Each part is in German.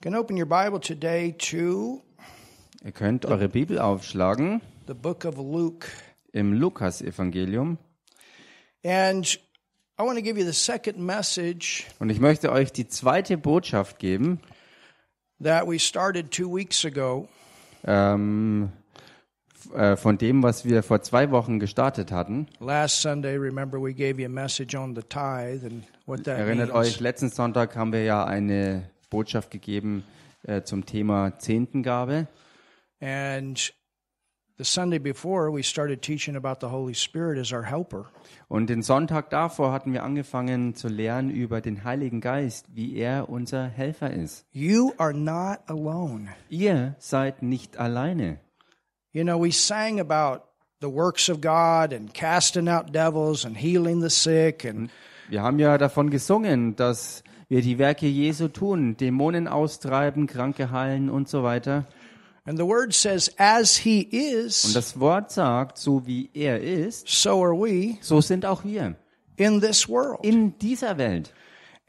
You can open your Bible today to Ihr könnt eure Bibel aufschlagen the book of Luke. im Lukas-Evangelium. And I want to give you the second message Und ich möchte euch die zweite Botschaft geben, that we started two weeks ago. ähm, f- äh, von dem, was wir vor zwei Wochen gestartet hatten. Last Sunday, remember, we gave you a message on the tithe and what that Erinnert means. euch, letzten Sonntag haben wir ja eine Botschaft gegeben äh, zum Thema Zehntengabe. And the Sunday before, we started teaching about the Holy Spirit as our helper. Und den Sonntag davor hatten wir angefangen zu lernen über den Heiligen Geist, wie er unser Helfer ist. You are not alone. Ihr seid nicht alleine. You know, we sang about the works of God and casting out devils and healing the sick and Wir haben ja davon gesungen, dass wir die Werke Jesu tun, Dämonen austreiben, Kranke heilen und so weiter. and the word says as he Und is das Wort sagt, so wie er ist, so are we so sind auch wir in this world. in dieser Welt.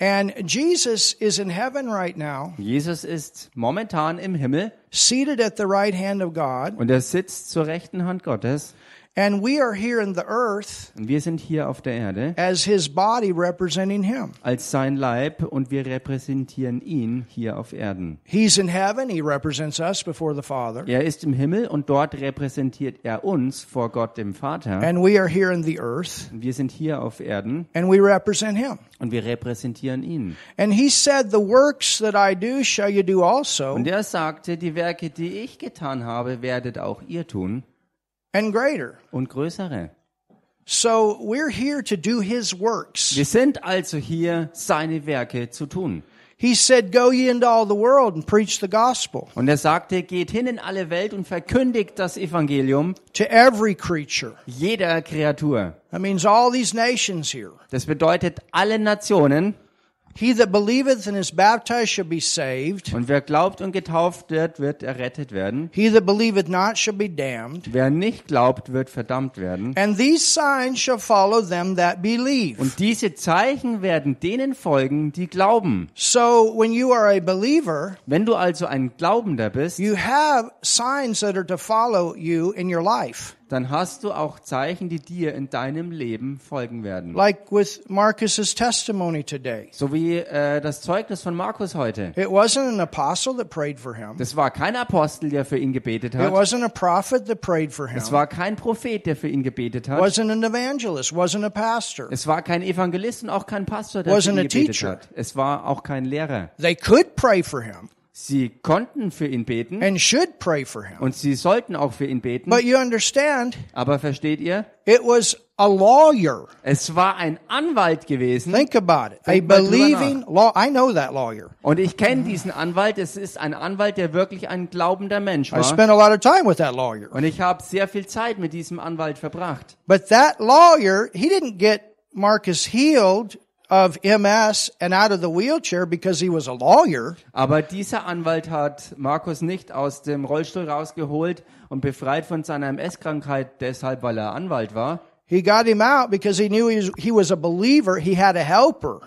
And Jesus is in heaven right now, Jesus ist momentan im Himmel seated at the right hand of God, und er sitzt zur rechten Hand Gottes and we are here in the earth und wir sind hier auf der Erde as his body representing him. als sein Leib und wir repräsentieren ihn hier auf Erden. He's in heaven, he represents us before the Father, Er ist im Himmel und dort repräsentiert er uns vor Gott dem Vater. and we are here in the earth, Und wir sind hier auf Erden and we represent him. und wir repräsentieren ihn. And he said, The works that I do shall you do also, Und er sagte, die Werke, die ich getan habe, werdet auch ihr tun and greater. und größere. So we're here to do his works. Wir sind also hier, seine Werke zu tun. He said, Go ye into all the world and preach the gospel Und er sagte, geht hin in alle Welt und verkündigt das Evangelium to every creature. jeder Kreatur. That means all these nations here. Das bedeutet alle Nationen. He that believeth and is baptized shall be saved. Und wer glaubt und getauft wird, wird errettet werden. He that believeth not shall be damned. Wer nicht glaubt, wird verdammt werden. And these signs shall follow them that believe. Und diese Zeichen werden denen folgen, die glauben. So when you are a believer, Wenn du also ein Glaubender bist, you have signs that are to follow you in your life. Dann hast du auch Zeichen, die dir in deinem Leben folgen werden. Like with Marcus's testimony today. So wie äh, das Zeugnis von Markus heute. It wasn't an apostle that prayed for him. Das war kein Apostel, der für ihn gebetet It hat. wasn't a prophet that prayed for him. Es war kein Prophet, der für ihn gebetet hat. wasn't an evangelist, wasn't a pastor. Es war kein Evangelist und auch kein Pastor, der Wasn't für ihn gebetet teacher. hat. Es war auch kein Lehrer. They could pray for him Sie konnten für ihn beten and should pray for him. und sie sollten auch für ihn beten. But you understand, Aber versteht ihr? it was a lawyer. Es war ein Anwalt gewesen. Think about it. A Denk drüber believing law. I know that lawyer. Und ich kenne diesen Anwalt. Es ist ein Anwalt, der wirklich ein glaubender Mensch I war. spent a lot of time with that lawyer. Und ich habe sehr viel Zeit mit diesem Anwalt verbracht. But that lawyer, he didn't get Marcus healed of MS and out of the wheelchair because he was a lawyer. Aber dieser Anwalt hat Markus nicht aus dem Rollstuhl rausgeholt und befreit von seiner MS-Krankheit deshalb, weil er Anwalt war, He got him out because he knew he was, he was a believer. He had a helper.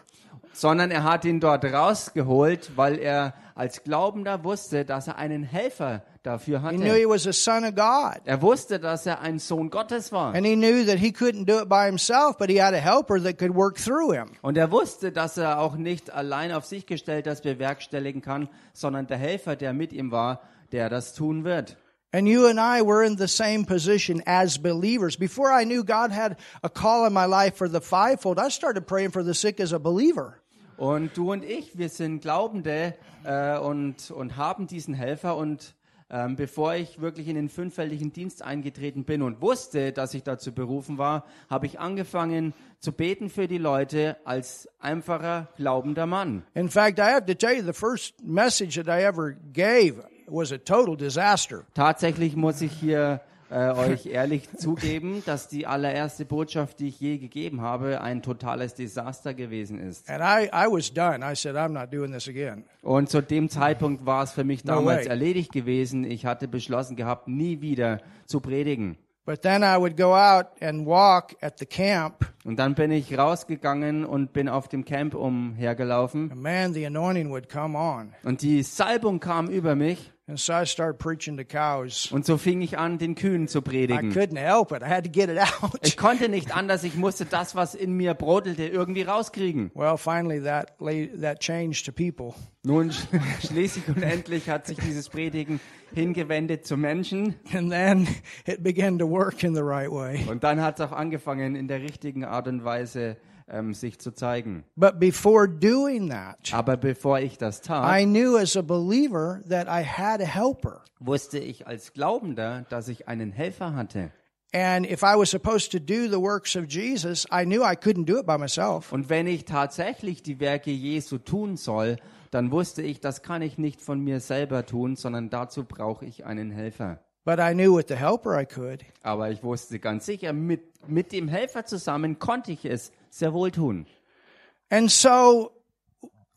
sondern er hat ihn dort rausgeholt, weil er als Glaubender wusste, dass er einen Helfer dafür He knew he hatte. was a son of God. Er wusste, dass er ein Sohn Gottes war. And he knew that he couldn't do it by himself, but he had a helper that could work through him. Und er wusste, dass er auch nicht allein auf sich gestellt das bewerkstelligen kann, sondern der Helfer, der mit ihm war, der das tun wird. And you and I were in the same position as believers. Before I knew God had a call in my life for the fivefold, I started praying for the sick as a believer. Und du und ich, wir sind Glaubende äh, und, und haben diesen Helfer. Und ähm, bevor ich wirklich in den fünffältigen Dienst eingetreten bin und wusste, dass ich dazu berufen war, habe ich angefangen zu beten für die Leute als einfacher glaubender Mann. In fact, I have to tell you, the first message that I ever gave was a total disaster. Tatsächlich muss ich hier äh, euch ehrlich zugeben, dass die allererste Botschaft, die ich je gegeben habe, ein totales Desaster gewesen ist. And I, I was done. I said, I'm not doing this again. Und zu dem Zeitpunkt war es für mich No damals way. erledigt gewesen. Ich hatte beschlossen gehabt, nie wieder zu predigen. But then I would go out and walk at the camp, Und dann bin ich rausgegangen und bin auf dem Camp umhergelaufen. and man, the anointing would come on. Und die Salbung kam über mich. And so I started preaching to cows. Und so fing ich an, den Kühen zu I predigen. couldn't help it. I had to get it out. Ich konnte nicht anders, ich musste das, was in mir brodelte, irgendwie rauskriegen. Well, finally, that la- that changed to people, Nun, sch- schließlich und endlich hat sich dieses Predigen hingewendet zu Menschen. and then it began to work in the right way. Und dann hat es auch angefangen, in der richtigen Art und Weise ähm, sich zu zeigen. But before doing that, Aber bevor ich das tat, I knew as a believer that I had a helper. wusste ich als Glaubender, dass ich einen Helfer hatte. And if I was supposed to do the works of Jesus, I knew I couldn't do it by myself. Und wenn ich tatsächlich die Werke Jesu tun soll, dann wusste ich, das kann ich nicht von mir selber tun, sondern dazu brauche ich einen Helfer. But I knew with the helper I could. Aber ich wusste ganz sicher, mit, mit dem Helfer zusammen konnte ich es sehr wohl tun. And so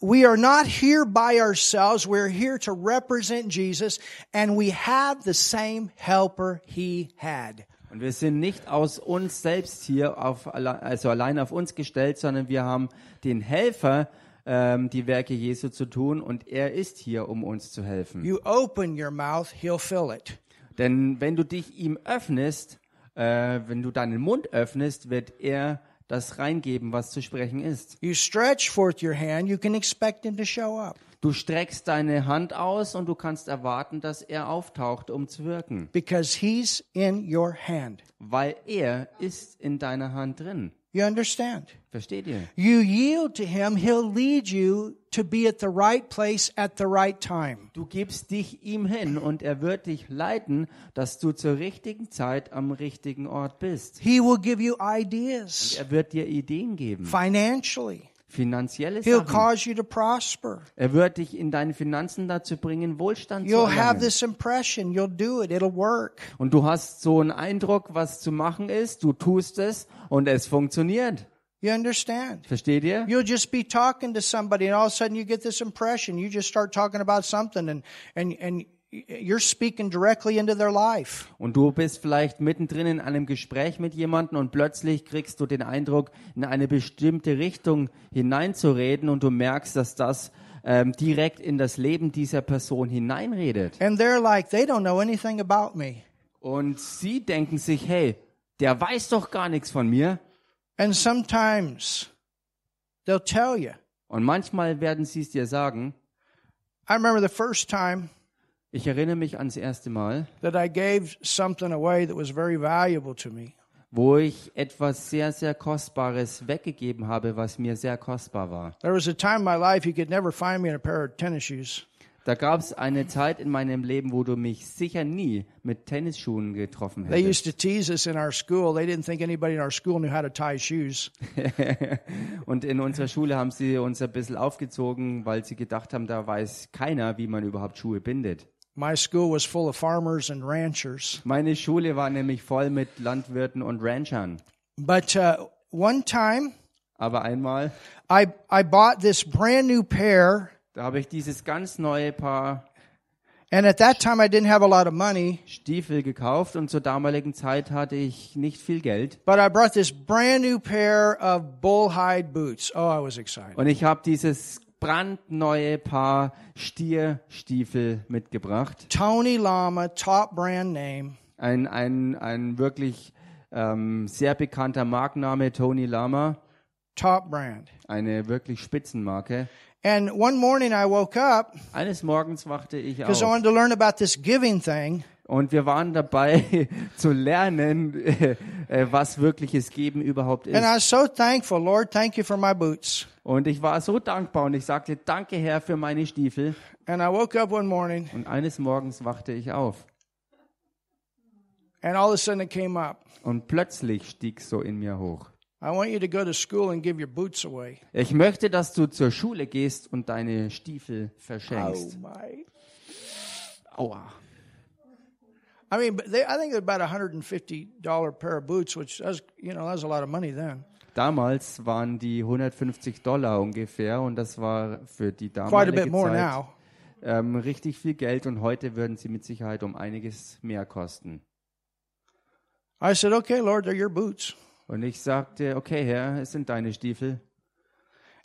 we are not here by ourselves. We're here to represent Jesus and we have the same helper he had. Und wir sind nicht aus uns selbst hier, auf, also allein auf uns gestellt, sondern wir haben den Helfer, ähm, die Werke Jesu zu tun und er ist hier, um uns zu helfen. You open your mouth, he'll fill it. Denn wenn du dich ihm öffnest, äh, wenn du deinen Mund öffnest, wird er das reingeben, was zu sprechen ist. You stretch forth your hand, you can expect him to show up Du streckst deine Hand aus und du kannst erwarten, dass er auftaucht, um zu wirken, because he's in your hand. weil er ist in deiner Hand drin. You understand? Versteht ihr? You yield to him, he'll lead you to be at the right place at the right time. Du gibst dich ihm hin und er wird dich leiten, dass du zur richtigen Zeit am richtigen Ort bist. He will give you ideas Er wird dir Ideen geben, financially. Finanzielle He'll Sachen. cause you to prosper. Er wird dich in deinen Finanzen dazu bringen, Wohlstand zu You'll have erlangen. this impression. You'll do it. It'll work. Und du hast so einen Eindruck, was zu machen ist, du tust es und es funktioniert. You understand? Versteht ihr? You'll just be talking to somebody and all of a sudden you get this impression. You just start talking about something and, and, and you're speaking directly into their life. Und du bist vielleicht mittendrin in einem Gespräch mit jemandem und plötzlich kriegst du den Eindruck, in eine bestimmte Richtung hineinzureden und du merkst, dass das ähm, direkt in das Leben dieser Person hineinredet. And they're like, they don't know anything about me. Und sie denken sich, hey, der weiß doch gar nichts von mir. And sometimes they'll tell you. Und manchmal werden sie es dir sagen. I remember the first time Ich erinnere mich ans erste Mal, that I gave something away that was very valuable to me. wo ich etwas sehr, sehr Kostbares weggegeben habe, was mir sehr kostbar war. There was a time in my life you could never find me in a pair of tennis shoes. Da gab es eine Zeit in meinem Leben, wo du mich sicher nie mit Tennisschuhen getroffen They used hättest. to tease us in our school. They didn't think anybody in our school knew how to tie shoes. Und in unserer Schule haben sie uns ein bisschen aufgezogen, weil sie gedacht haben, da weiß keiner, wie man überhaupt Schuhe bindet. My school was full of farmers and ranchers. Meine Schule war nämlich voll mit Landwirten und Ranchern. But uh, one time, Aber einmal, I I bought this brand new pair, da habe ich dieses ganz neue Paar and at that time I didn't have a lot of money. Stiefel gekauft und zur damaligen Zeit hatte ich nicht viel Geld. But I brought this brand new pair of bullhide boots. Oh, I was excited. Und ich habe dieses brandneue Paar Stierstiefel mitgebracht. Tony Lama, top brand name. Ein, ein, ein wirklich ähm, sehr bekannter Markenname, Tony Lama. Top brand. Eine wirklich Spitzenmarke. And one morning I woke up Eines Morgens wachte ich because I auf wanted to learn about this giving thing. Und wir waren dabei zu lernen, äh, was wirkliches Geben überhaupt And I ist. was so thankful, Lord, thank you for my boots. Und ich war so dankbar und ich sagte, danke Herr für meine Stiefel. And I woke up one morning Und eines Morgens wachte ich auf and all of a sudden it came up. und plötzlich stieg so in mir hoch. Ich möchte, dass du zur Schule gehst und deine Stiefel verschenkst. my. Aua. I mean, they, I think about a hundred and fifty dollar pair of boots, which was, you know, that was a lot of money then. Damals waren die 150 Dollar ungefähr und das war für die damalige Zeit ähm, richtig viel Geld und heute würden sie mit Sicherheit um einiges mehr kosten. I said, okay, Lord, they're your boots. Und ich sagte, okay, Herr, es sind deine Stiefel.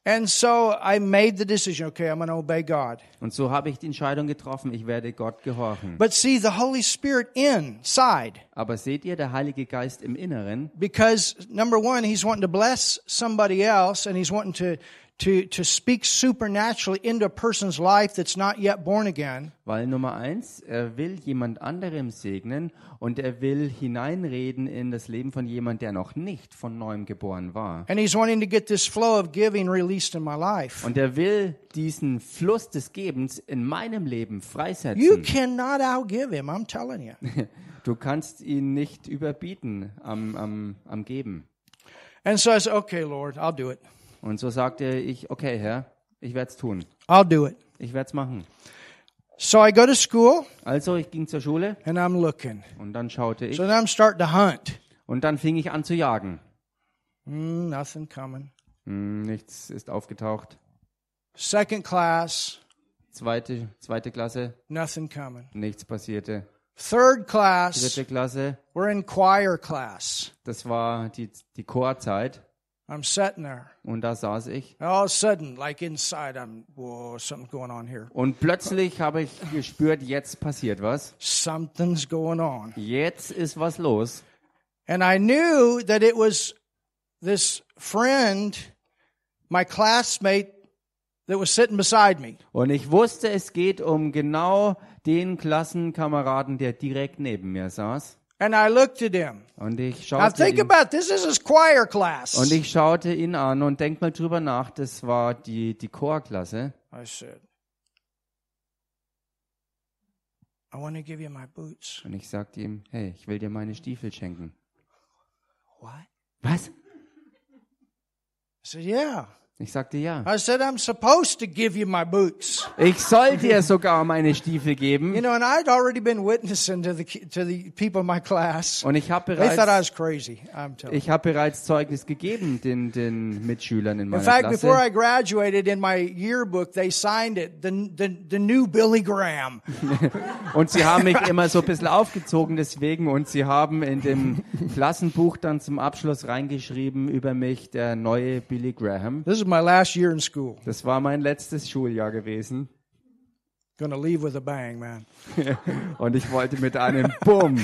And so I made the decision, okay, I'm going to obey God. Und so habe ich die Entscheidung getroffen, ich werde Gott gehorchen. But see, the Holy Spirit inside, Aber seht ihr, der Heilige Geist im Inneren, because number one, He's wanting to bless somebody else and He's wanting to, to, to speak supernaturally into a person's life that's not yet born again. weil Nummer eins, er will jemand anderem segnen und er will hineinreden in das Leben von jemand, der noch nicht von neuem geboren war. And He's wanting to get this flow of giving released in my life. Und er will diesen Fluss des Gebens in meinem Leben You freisetzen. cannot outgive Him, I'm telling you. Du kannst ihn nicht überbieten am, am, am Geben. And so I said, okay, Lord, I'll do it. Und so sagte ich, okay, Herr, ich werde es tun. I'll do it. Ich werde es machen. So I go to school Also ich ging zur Schule and I'm looking. und dann schaute ich So then I'm starting to hunt. und dann fing ich an zu jagen. Mm, nothing coming. Hm, nichts ist aufgetaucht. Second class, Zweite, zweite Klasse, nothing coming. nichts passierte. Third class, Dritte Klasse, we're in choir class. das war die, die Chorzeit I'm sitting there. und da saß ich. All of a sudden, like inside, I'm, whoa, something's going on here. Und plötzlich habe ich gespürt, jetzt passiert was. Something's going on. Jetzt ist was los. And I knew that it was this friend, my classmate, that was sitting beside me. Und ich wusste, es geht um genau den Klassenkameraden, der direkt neben mir saß. And I looked at him. Und ich Now schaute think ihn, about this. Is choir class. und ich schaute ihn an und denk mal drüber nach, das war die, die Chorklasse. I said, I want to give you my boots. Und ich sagte ihm, hey, ich will dir meine Stiefel schenken. What? Was? I said, Yeah. Ich sagte ja. I said, I'm supposed to give you my boots. Ich soll dir sogar meine Stiefel You geben. know, and I'd already been witnessing to the to the people in my class. Und ich habe They thought I bereits, was crazy. I'm telling you. ich habe bereits Zeugnis gegeben den, den Mitschülern in In meiner fact, before Klasse. I graduated, in my yearbook, they signed it, the, the, the new Billy Graham. Und sie haben mich immer so ein bisschen aufgezogen deswegen und sie haben in dem Klassenbuch dann zum Abschluss reingeschrieben über mich der neue Billy Graham. This is my last year in school. Das war mein letztes Schuljahr gewesen Gonna leave with a bang, man. und ich wollte mit einem Bumm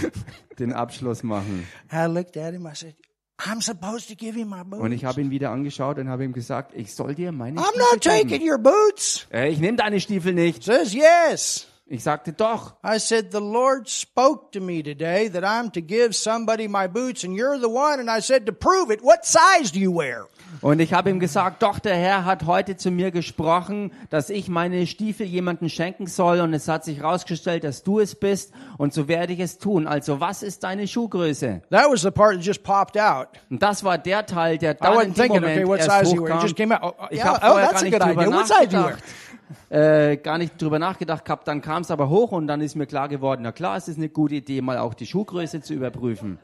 den Abschluss machen. I looked at him. I said, I'm supposed to give you my boots. Und ich habe ihn wieder angeschaut und habe ihm gesagt, ich soll dir meine I'm not Stiefel taking geben. your boots. Äh, ich nehme deine Stiefel nicht. Says yes. Ich sagte doch. I said, the Lord spoke to me today that I'm to give somebody my boots and you're the one. And I said, to prove it, what size do you wear? Und ich habe ihm gesagt, doch, der Herr hat heute zu mir gesprochen, dass ich meine Stiefel jemandem schenken soll. Und es hat sich herausgestellt, dass du es bist. Und so werde ich es tun. Also, was ist deine Schuhgröße? That was the part that just popped out. Und das war der Teil, der I dann in wasn't dem thinking, Moment okay, what size you wear. It hochkam. just came out. Oh, Ich yeah, habe oh, vorher that's gar a nicht good drüber idea. What size you. Äh, gar nicht drüber nachgedacht gehabt, dann kam es aber hoch und dann ist mir klar geworden, na klar, es ist eine gute Idee, mal auch die Schuhgröße zu überprüfen.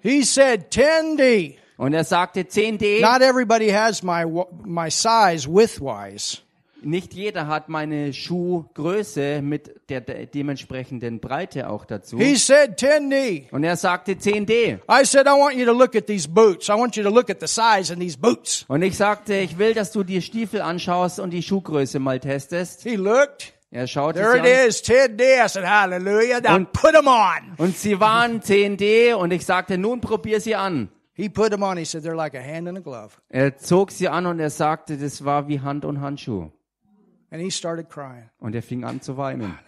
He said 10D. Und er sagte 10D. Not everybody has my my size widthwise. Nicht jeder hat meine Schuhgröße mit der, der dementsprechenden Breite auch dazu. He said 10D. Und er sagte 10D. I said, I want you to look at these boots. I want you to look at the size in these boots. Und ich sagte, ich will, dass du die Stiefel anschaust und die Schuhgröße mal testest. He looked. Er schaute There it an. is, 10D. I said, hallelujah. Now Und- put them on. Und sie waren 10D und ich sagte, nun probier sie an. He put them on. He said, they're like a hand and a glove. Er zog sie an und er sagte, das war wie Hand und Handschuh. And he started crying. Und er fing an zu weinen.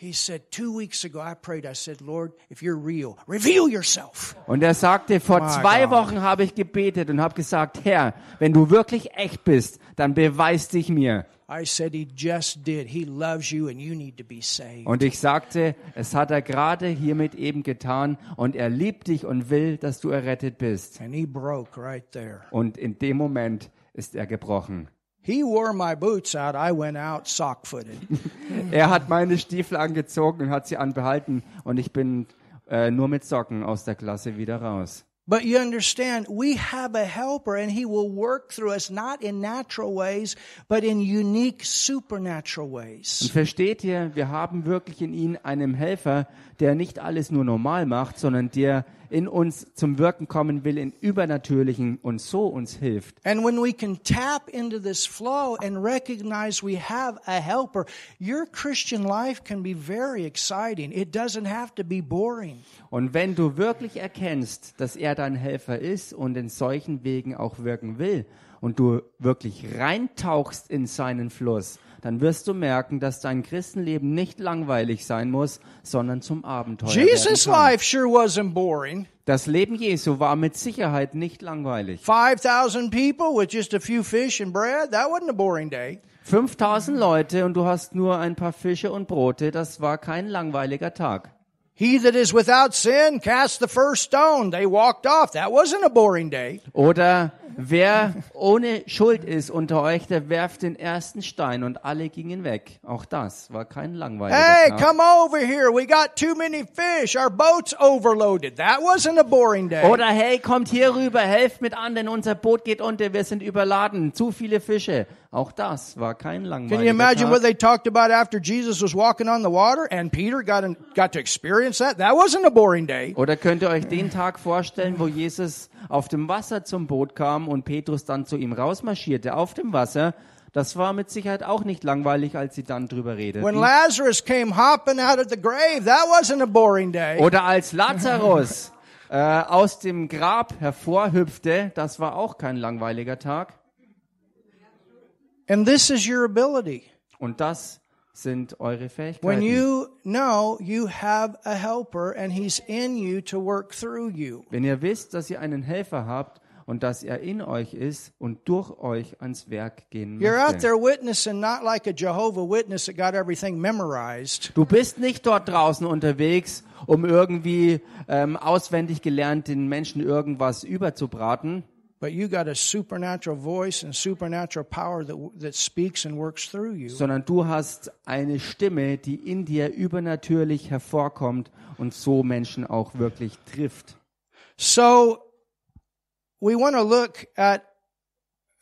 He said, two weeks ago, I prayed. I said, Lord, if you're real, reveal yourself. Und er sagte, vor My zwei God. Wochen habe ich gebetet und habe gesagt, Herr, wenn du wirklich echt bist, dann beweis dich mir. I said, he just did. He loves you and you need to be saved. Und ich sagte, es hat er gerade hiermit eben getan und er liebt dich und will, dass du errettet bist. And he broke right there. Und in dem Moment ist er gebrochen. He wore my boots out. I went out sock footed. Er hat meine Stiefel angezogen und hat sie anbehalten und ich bin äh, nur mit Socken aus der Klasse wieder raus. But you understand, we have a helper and he will work through us not in natural ways, but in unique supernatural Und ways. versteht ihr, wir haben wirklich in ihm einen Helfer, der nicht alles nur normal macht, sondern der in uns zum Wirken kommen will in übernatürlichen und so uns hilft. And when we can tap into this flow and recognize we have a helper, your Christian life can be very exciting. It doesn't have to be boring. Und wenn du wirklich erkennst, dass er dein Helfer ist und in solchen Wegen auch wirken will und du wirklich reintauchst in seinen Fluss, dann wirst du merken, dass dein Christenleben nicht langweilig sein muss, sondern zum Abenteuer Jesus' life sure wasn't boring. Das Leben Jesu war mit Sicherheit nicht langweilig. 5,000 people with just a few fish and bread, that wasn't a boring day. 5000 Leute und du hast nur ein paar Fische und Brote, das war kein langweiliger Tag. He that is without sin cast the first stone. They walked off. That wasn't a boring day. Oder wer ohne Schuld ist unter euch, der werft den ersten Stein und alle gingen weg. Auch das war kein langweiliger Hey, Tag. come over here. We got too many fish. Our boat's overloaded. That wasn't a boring day. Oder hey, kommt hier rüber, helft mit an, denn unser Boot geht unter, wir sind überladen, zu viele Fische. Auch das war kein langweiliger Can you imagine what they talked about after Jesus was walking on the water and Peter got in, got to experience that? That wasn't a boring day. Oder könnt ihr euch den Tag vorstellen, wo Jesus auf dem Wasser zum Boot kam und Petrus dann zu ihm rausmarschierte auf dem Wasser? Das war mit Sicherheit auch nicht langweilig, als sie dann drüber redeten. When Lazarus came hopping out of the grave, that wasn't a boring day. Oder als Lazarus äh, aus dem Grab hervorhüpfte, das war auch kein langweiliger Tag. And this is your ability. Und das sind eure When Fähigkeiten. you know you have a helper and he's in you to work through you. Wenn ihr wisst, dass ihr einen Helfer habt und dass er in euch ist und durch euch ans Werk gehen You're out möchte. there witnessing not like a Jehovah Witness that got everything memorized. Du bist nicht dort draußen unterwegs, um irgendwie ähm, auswendig gelernt den Menschen irgendwas überzubraten, But you got a supernatural voice and supernatural power that, that speaks and works through you. sondern du hast eine Stimme, die in dir übernatürlich hervorkommt und so Menschen auch wirklich trifft. So we want to look at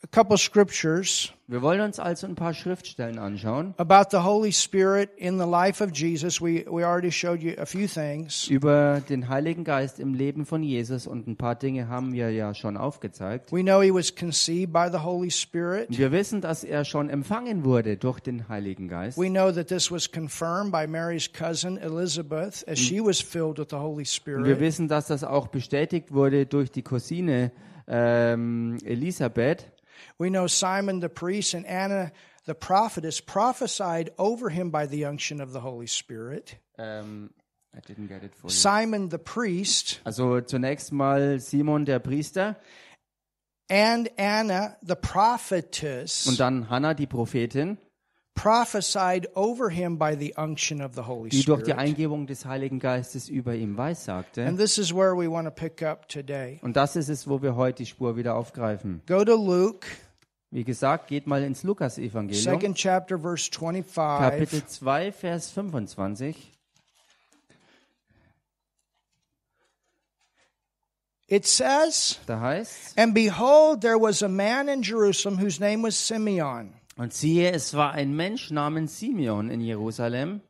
a couple scriptures Wir wollen uns also ein paar Schriftstellen anschauen about the Holy Spirit in the life of Jesus. We, we already showed you a few things. über den Heiligen Geist im Leben von Jesus und ein paar Dinge haben wir ja schon aufgezeigt. We know he was conceived by the Holy Spirit. Wir wissen, dass er schon empfangen wurde durch den Heiligen Geist. We know that this was confirmed by Mary's cousin Elizabeth as she was filled with the Holy Und wir Spirit. wissen, dass das auch bestätigt wurde durch die Cousine ähm, Elisabeth. We know Simon the priest and Anna the prophetess prophesied over him by the unction of the Holy Spirit. Ähm, I didn't get it fully. Simon the priest Also zunächst mal Simon der Priester and Anna the prophetess und dann Hannah die Prophetin, prophesied over him by the unction of the Holy die durch die Spirit. Eingebung des Heiligen Geistes über ihm weissagte. And this is where we want to pick up today. Und das ist es, wo wir heute die Spur wieder aufgreifen. Go to Luke, Wie gesagt, geht mal ins Lukas-Evangelium, second chapter, verse 25. Kapitel 2, Vers 25. It says, Da heißt And behold, there was a man in Jerusalem whose name was Simeon, und siehe, es war ein Mensch namens Simeon in Jerusalem.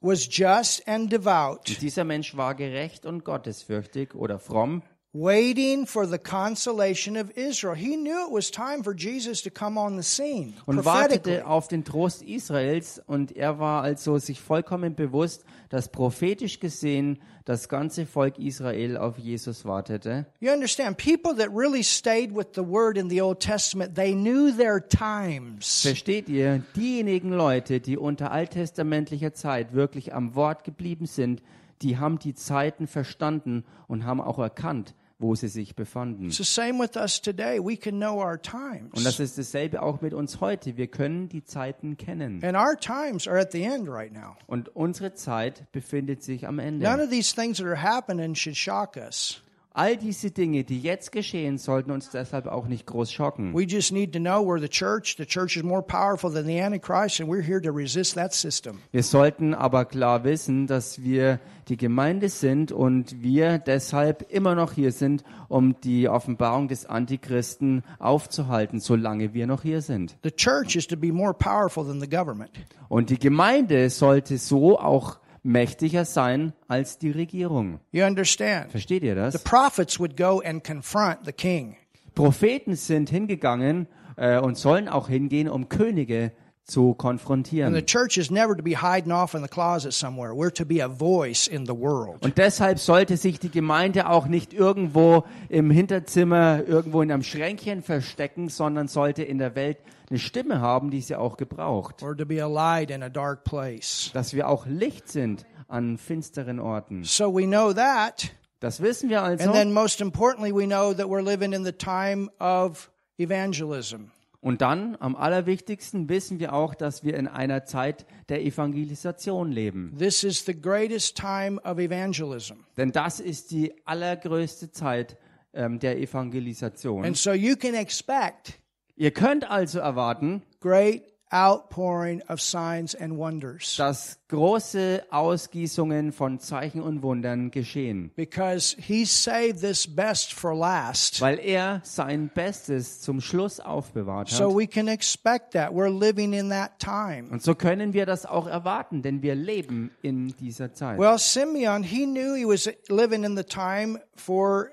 was just and devout, Und dieser Mensch war gerecht und gottesfürchtig oder fromm waiting for the consolation of Israel. He knew it was time for Jesus to come on the scene. und wartete auf den Trost Israels und er war also sich vollkommen bewusst, dass prophetisch gesehen das ganze Volk Israel auf Jesus wartete. You understand, people that really stayed with the word in the Old Testament, they knew their times. Versteht ihr, diejenigen Leute, die unter alttestamentlicher Zeit wirklich am Wort geblieben sind, die haben die Zeiten verstanden und haben auch erkannt, wo sie sich befanden. It's the same with us today. We can know our times. Und das ist dasselbe auch mit uns heute. Wir können die Zeiten kennen. And our times are at the end right now. Und unsere Zeit befindet sich am None Ende. of these things that are happening should shock us. All diese Dinge, die jetzt geschehen, sollten uns deshalb auch nicht groß schocken. We just need to know we're the church. The church is more powerful than the Antichrist, and we're here to resist that system. Wir sollten aber klar wissen, dass wir die Gemeinde sind und wir deshalb immer noch hier sind, um die Offenbarung des Antichristen aufzuhalten, solange wir noch hier sind. The church is to be more powerful than the government. Und die Gemeinde sollte so auch mächtiger sein als die Regierung. You understand? Versteht ihr The das? prophets would go and confront the king. Propheten sind hingegangen äh, und sollen auch hingehen, um Könige zu konfrontieren. church is never to be hiding off in the closet somewhere. We're to be a voice in the world. Und deshalb sollte sich die Gemeinde auch nicht irgendwo im Hinterzimmer, irgendwo in einem Schränkchen verstecken, sondern sollte in der Welt eine Stimme haben, die sie auch gebraucht. We're to be a light in a dark place. Dass wir auch Licht sind an finsteren Orten. So we know that. Das wissen wir also. And then most importantly, we know that we're living in the time of evangelism. Und dann, am allerwichtigsten, wissen wir auch, dass wir in einer Zeit der Evangelisation leben. This is the greatest time of evangelism. Denn das ist die allergrößte Zeit ähm, der Evangelisation. And so you can expect Ihr könnt also erwarten, great outpouring of signs and wonders dass große Ausgießungen von Zeichen und Wundern geschehen, because he saved this best for last. weil er sein Bestes zum Schluss aufbewahrt So hat. we can expect that. We're living in that time. Und so können wir das auch erwarten, denn wir leben in dieser Zeit. Well, Simeon, he knew he was living in the time for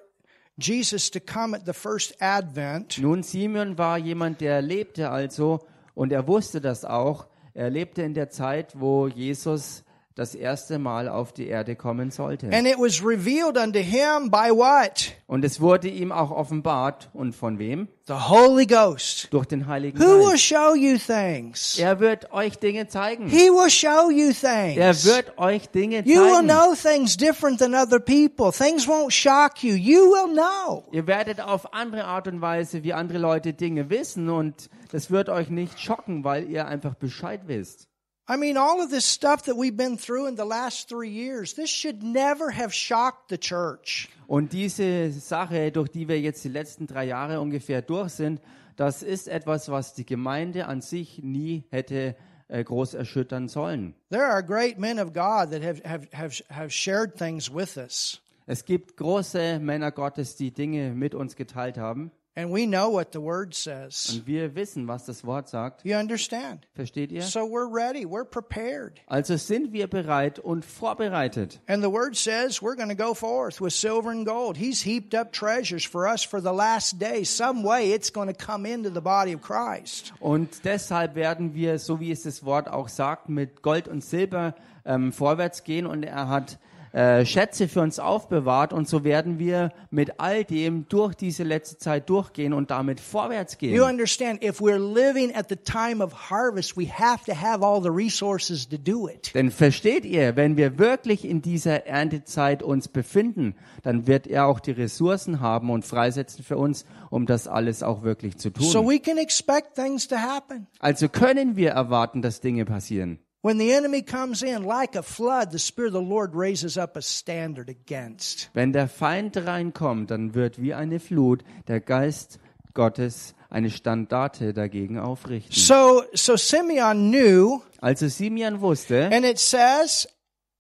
Jesus to come at the first advent. Nun, Simeon war jemand, der lebte also und er wusste das auch. Er lebte in der Zeit, wo Jesus das erste Mal auf die Erde kommen sollte. And it was revealed unto him by what? Und es wurde ihm auch offenbart. Und von wem? The Holy Ghost. Durch den Heiligen Who will Geist. show you things? Er wird euch Dinge zeigen. He will show you Er things. wird euch Dinge You will zeigen. know things different than other people. Things won't shock you. You will know. Ihr werdet auf andere Art und Weise wie andere Leute Dinge wissen und das wird euch nicht schocken, weil ihr einfach Bescheid wisst. I mean, all of this stuff that we've been through in the last three years, this should never have shocked the church. Und diese Sache, durch die wir jetzt die letzten drei Jahre ungefähr durch sind, das ist etwas, was die Gemeinde an sich nie hätte äh, groß erschüttern sollen. There are great men of God that have, have, have, have shared things with us. Es gibt große Männer Gottes, die Dinge mit uns geteilt haben. And we know what the word says. Und wir wissen, was das Wort sagt. You understand? Versteht ihr? So we're ready. We're prepared. Also sind wir bereit und vorbereitet. And the word says we're going to go forth with silver and gold. He's heaped up treasures for us for the last day. Some way it's going to come into the body of Christ. Und deshalb werden wir, so wie es das Wort auch sagt, mit Gold und Silber ähm, vorwärts gehen. Und er hat äh, Schätze für uns aufbewahrt. Und so werden wir mit all dem durch diese letzte Zeit durchgehen und damit vorwärts You gehen. understand? If we're living at the time of harvest, we have to have all the resources to do it. Denn versteht ihr, wenn wir wirklich in dieser Erntezeit uns befinden, dann wird er auch die Ressourcen haben und freisetzen für uns, um das alles auch wirklich zu So tun. we can expect things to happen. Also können wir erwarten, dass Dinge passieren. When the enemy comes in like a flood, the Spirit of the Lord raises up a standard against. Wenn der Feind reinkommt, dann wird wie eine Flut der Geist Gottes eine Standarte dagegen aufrichten. So, so Simeon knew, Also Simeon wusste, and it says,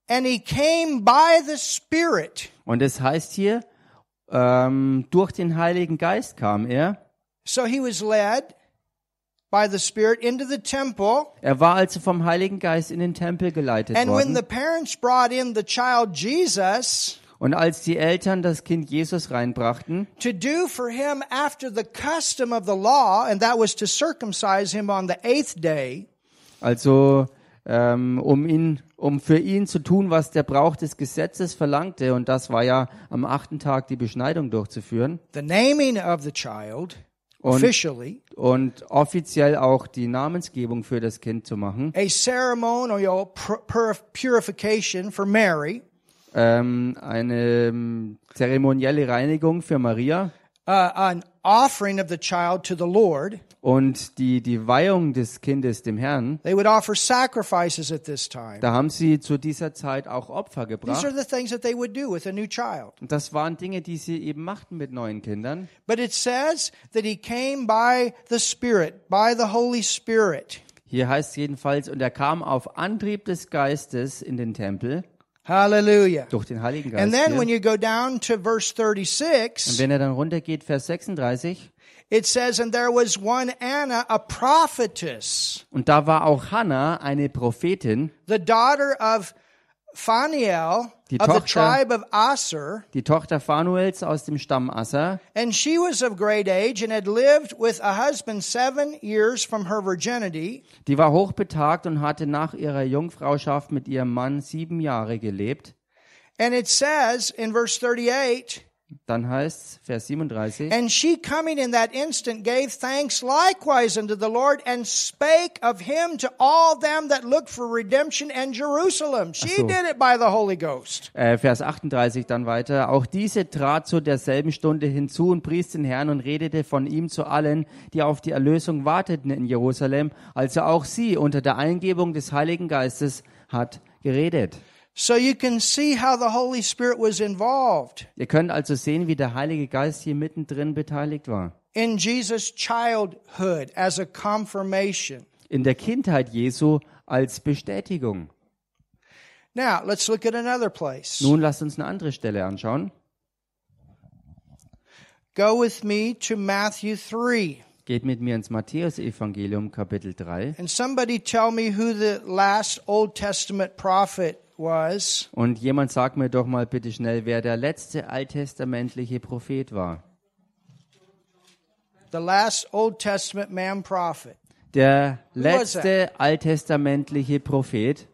and he came by the Spirit. und es heißt hier, ähm, durch den Heiligen Geist kam er. So he was led by the Spirit into the temple. Er war also vom Heiligen Geist in den Tempel geleitet And when worden. the parents brought in the child Jesus Und als die Eltern das Kind Jesus reinbrachten, to do for him after the custom of the law, and that was to circumcise him on the eighth day, also ähm, um ihn, um für ihn zu tun, was der Brauch des Gesetzes verlangte, und das war ja am achten Tag die Beschneidung durchzuführen the naming of the child Und- officially, und offiziell auch die Namensgebung für das Kind zu machen, a ceremonial pur- pur- purification for Mary, ähm, eine ähm, zeremonielle Reinigung für Maria, uh, an offering of the child to the Lord. Und die, die Weihung des Kindes dem Herrn, They would offer sacrifices at this time. da haben sie zu dieser Zeit auch Opfer These gebracht. are the things that they would do with a new child. Und das waren Dinge, die sie eben machten mit neuen Kindern. But it says that he came by the Spirit, by the Holy Spirit. Hier heißt es jedenfalls, und er kam auf Antrieb des Geistes in den Tempel Hallelujah. durch den Heiligen And Geist. then when you go down to verse Und 36, wenn er dann runtergeht, Vers 36, it says, And there was one Anna, a prophetess, und da war auch Hannah, eine Prophetin, the daughter of Phanuel Die of the Tochter- tribe of Aser. die Tochter Phanuels aus dem Stamm Asser. And she was of great age and had lived with a husband seven years from her virginity. Die war hochbetagt und hatte nach ihrer Jungfrauschaft mit ihrem Mann sieben Jahre gelebt. And it says in verse 38, Dann heißt Vers 37, And she coming in that instant gave thanks likewise unto the Lord and spake of him to all them that looked for redemption and Jerusalem. She so. did it by the Holy Ghost. äh, Vers 38 dann weiter. Auch diese trat zu derselben Stunde hinzu und pries den Herrn und redete von ihm zu allen, die auf die Erlösung warteten in Jerusalem. Also auch sie unter der Eingebung des Heiligen Geistes hat geredet. So you can see how the Holy Spirit was involved Ihr könnt also sehen, wie der Heilige Geist hier mittendrin beteiligt war. in Jesus' childhood as a confirmation. In der Kindheit Jesu als Bestätigung. Now, let's look at another place. Nun lasst uns eine andere Stelle anschauen. Go with me to Matthew 3. Geht mit mir ins Matthäusevangelium Kapitel 3. And somebody tell me who the last Old Testament prophet was. Und jemand sagt mir doch mal bitte schnell, wer der letzte alttestamentliche Prophet war. The last Old Testament man prophet. Der letzte alttestamentliche Prophet.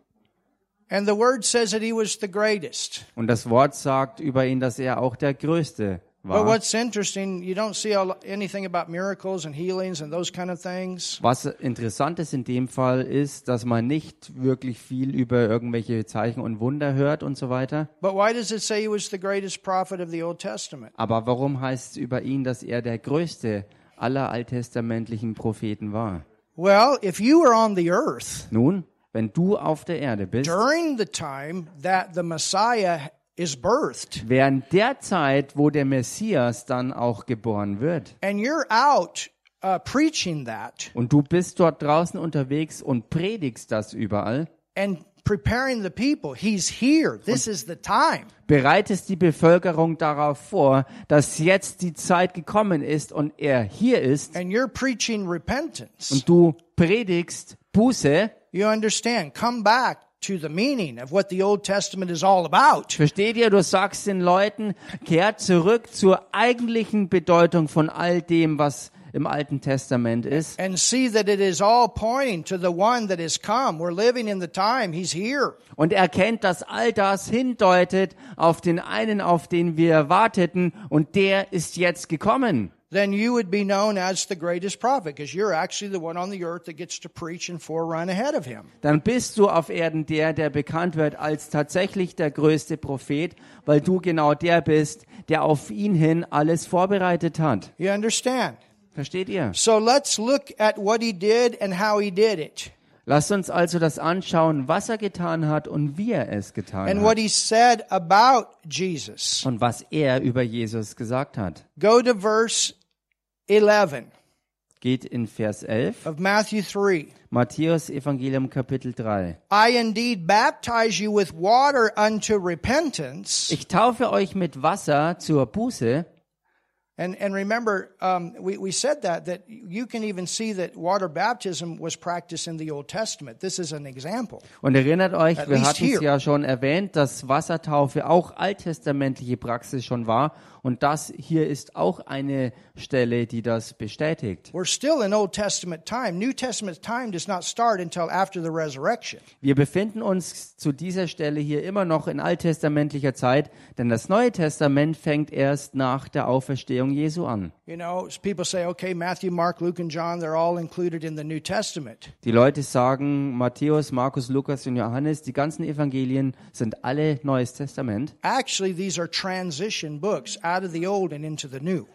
And the word says that he was the greatest. Und das Wort sagt über ihn, dass er auch der Größte war. what's interesting, you don't see a lo- anything about miracles and healings and those kind of things. Was interessant ist in dem Fall ist, dass man nicht wirklich viel über irgendwelche Zeichen und Wunder hört und so weiter. But why does it say he was the greatest prophet of the Old Testament? Aber warum heißt es über ihn, dass er der größte aller alttestamentlichen Propheten war? Well, if you were on the earth Nun, wenn du auf der Erde bist, during the time that the Messiah während der Zeit, wo der Messias dann auch geboren wird, and you're out uh, preaching that und du bist dort draußen unterwegs und predigst das überall, and preparing the people, he's here. This is the time. bereitest die Bevölkerung darauf vor, dass jetzt die Zeit gekommen ist und er hier ist And you're preaching repentance. und du predigst Buße, You understand? Come back to the meaning of what the Old Testament is all about. Versteht ihr? Du sagst den Leuten, kehrt zurück zur eigentlichen Bedeutung von all dem, was im Alten Testament ist. And see that it is all pointing to the one that is come. We're living in the time. He's here. Und erkennt, dass all das hindeutet auf den einen, auf den wir warteten, und der ist jetzt gekommen. Then you would be known as the greatest prophet because you're actually the one on the earth that gets to preach and forerun ahead of him. Dann bist du auf Erden der, der bekannt wird als tatsächlich der größte Prophet, weil du genau der bist, der auf ihn hin alles vorbereitet hat. You understand? Versteht ihr? So let's look at what he did and how he did it Lasst uns also das anschauen, was er getan hat und wie er es getan and hat. what he said about Jesus. und was er über Jesus gesagt hat. Go to verse 11 Geht in Vers 11, of Matthew 3. Matthäus Evangelium Kapitel 3. I indeed baptize you with water unto repentance. Ich taufe euch mit Wasser zur Buße. And, and remember, um, we, we said that, that you can even see that water baptism was practiced in the Old Testament. This is an example. Und erinnert euch, At wir hatten es ja schon erwähnt, dass Wassertaufe auch alttestamentliche Praxis schon war. Und das hier ist auch eine Stelle, die das bestätigt. We're still in Old Testament time. New Testament time does not start until after the resurrection. Wir befinden uns zu dieser Stelle hier immer noch in alttestamentlicher Zeit, denn das Neue Testament fängt erst nach der Auferstehung Jesu an. You know, people say, okay, Matthew, Mark, Luke, and John, they're all included in the New Testament. Die Leute sagen, Matthäus, Markus, Lukas und Johannes, die ganzen Evangelien sind alle Neues Testament. Actually, these are transition books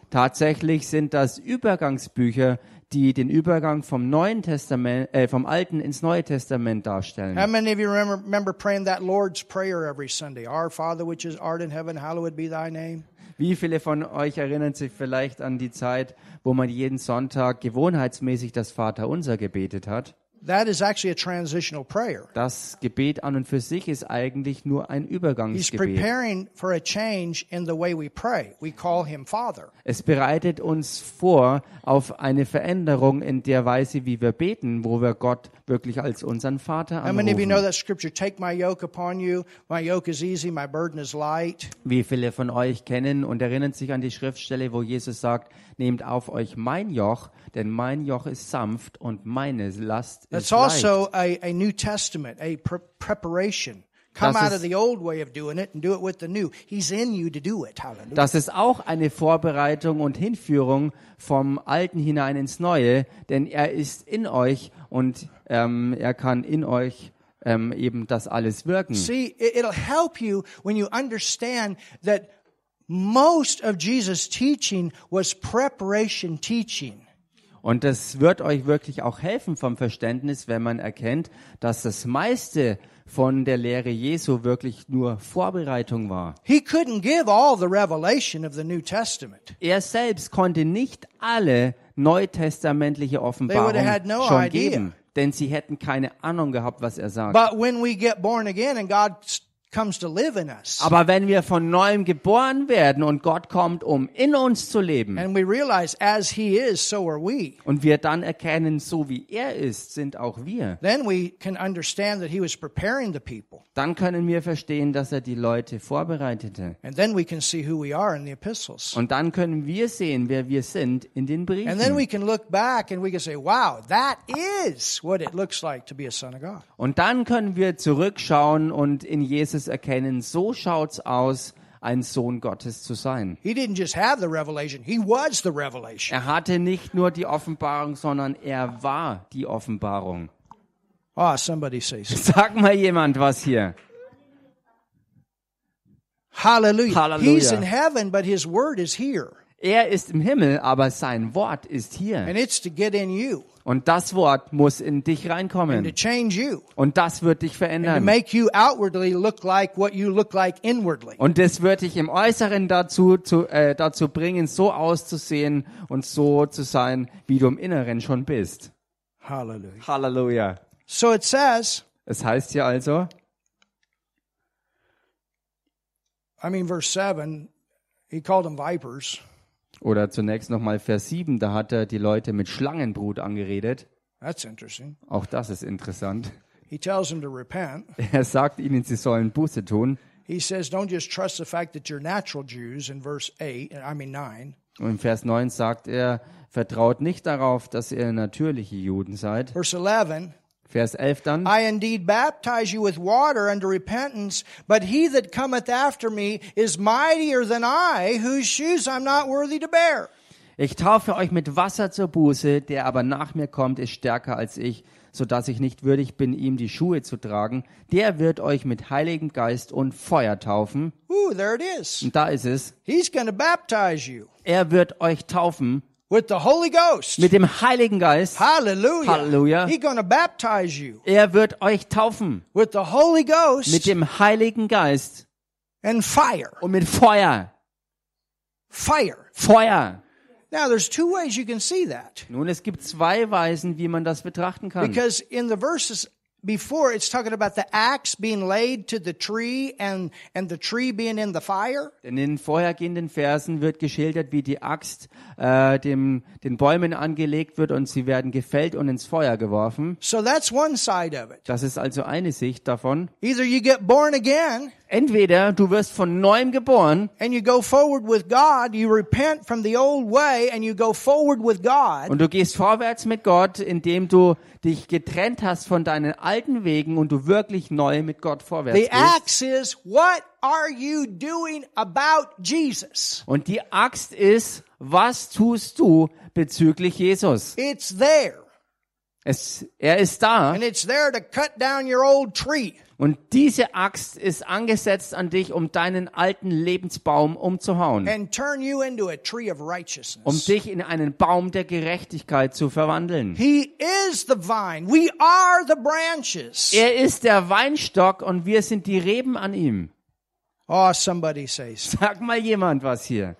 Tatsächlich sind das Übergangsbücher, die den Übergang vom Neuen Testament, äh, vom Alten ins Neue Testament darstellen. How many of you remember, remember praying that Lord's Prayer every Sunday? Our Father which is art in heaven, hallowed be thy name. Wie viele von euch erinnern sich vielleicht an die Zeit, wo man jeden Sonntag gewohnheitsmäßig das Vaterunser gebetet hat? That is actually a transitional prayer. Das Gebet an und für sich ist eigentlich nur ein Übergangsgebet. Es bereitet uns vor auf eine Veränderung in der Weise, wie wir beten, wo wir Gott wirklich als unseren Vater How many of you know anrufen. that scripture? Take my yoke upon you. My yoke is easy, my burden is light. Wie viele von euch kennen und erinnern sich an die Schriftstelle, wo Jesus sagt, nehmt auf euch mein Joch, denn mein Joch ist sanft und meine Last That's also a, a New Testament, a pre- preparation. Come Das out of the old way of doing it and do it with the new. He's in you to do it. Hallelujah. Das ist auch eine Vorbereitung und Hinführung vom Alten hinein ins Neue, denn er ist in euch und ähm, er kann in euch ähm, eben das alles wirken. See, it- it'll help you when you understand that most of Jesus' teaching was preparation teaching. Und das wird euch wirklich auch helfen vom Verständnis, wenn man erkennt, dass das meiste von der Lehre Jesu wirklich nur Vorbereitung war. He couldn't give all the revelation of the New Testament. Er selbst konnte nicht alle neutestamentliche Offenbarung They would have had no schon idea. geben, denn sie hätten keine Ahnung gehabt, was er sagt. But when we get born again and God Aber wenn wir von neuem geboren werden und Gott kommt, um in uns zu leben, and we realize as He is, so are we, und wir dann erkennen, so wie er ist, sind auch wir, then we can understand that He was preparing the people. dann können wir verstehen, dass er die Leute vorbereitete. And then we can see who we are in the epistles. Und dann können wir sehen, wer wir sind in den And then we Briefen. can look back and we can say, wow, that is what it looks like to be a son of God. Und dann können wir zurückschauen und in Jesus erkennen, so schaut's aus, ein Sohn Gottes zu sein. He didn't just have the revelation, he was the revelation. Er hatte nicht nur die Offenbarung, sondern er war die Offenbarung. Ah, somebody say so. Sag mal jemand was hier. Hallelujah. Hallelujah. He's in heaven, but his word is here. Er ist im Himmel, aber sein Wort ist hier. And it's to get in you Und das Wort muss in dich reinkommen. Und das wird dich verändern. make you outwardly look like what you look like inwardly. Und das wird dich im Äußeren dazu, zu, äh, dazu bringen, so auszusehen und so zu sein, wie du im Inneren schon bist. Hallelujah. Halleluja. So it says, Es heißt hier also, I mean, verse 7, he called them vipers. Oder zunächst nochmal Vers 7, da hat er die Leute mit Schlangenbrut angeredet. That's interesting. Auch das ist interessant. He tells them to repent. Er sagt ihnen, sie sollen Buße tun. He says, don't just trust the fact that you're natural Jews in verse 8, I mean 9. Und im Vers 9 sagt er, vertraut nicht darauf, dass ihr natürliche Juden seid. Verse 11, Vers 11 dann, I indeed baptize you with water unto repentance, but he that cometh after me is mightier than I, whose shoes I'm not worthy to bear. ich taufe euch mit Wasser zur Buße, der aber nach mir kommt, ist stärker als ich, so dass ich nicht würdig bin, ihm die Schuhe zu tragen. Der wird euch mit Heiligem Geist und Feuer taufen. Ooh, there it is. Und da ist es. He's to baptize you Er wird euch taufen with the Holy Ghost. mit dem Heiligen Geist. Hallelujah. He's going to baptize you Er wird euch taufen with the Holy mit Ghost dem Heiligen Geist and fire. und mit Feuer. Fire. Feuer. Now, there's two ways you can see that. Nun, es gibt zwei Weisen, wie man das betrachten kann. Because in the verses before, it's talking about the axe being laid to the tree and, and the tree being in the fire. In den vorhergehenden Versen wird geschildert, wie die Axt äh, dem, den Bäumen angelegt wird und sie werden gefällt und ins Feuer geworfen. So that's one side of it. Das ist also eine Sicht davon. Either you get born again Entweder du wirst von neuem geboren and you go forward with God, you repent from the old way and you go forward with God, und du gehst vorwärts mit Gott, indem du dich getrennt hast von deinen alten Wegen und du wirklich neu mit Gott vorwärts the gehst. axe is, what are you doing about Jesus? Und die Axt ist, was tust du bezüglich Jesus? It's there. Es, er ist da And it's there to cut down your old tree. Und diese Axt ist angesetzt an dich, um deinen alten Lebensbaum umzuhauen, and turn you into a tree of um dich in einen Baum der Gerechtigkeit zu verwandeln. He is the vine. We are the branches. Er ist der Weinstock und wir sind die Reben an ihm. Oh, somebody says. Sag mal jemand was hier.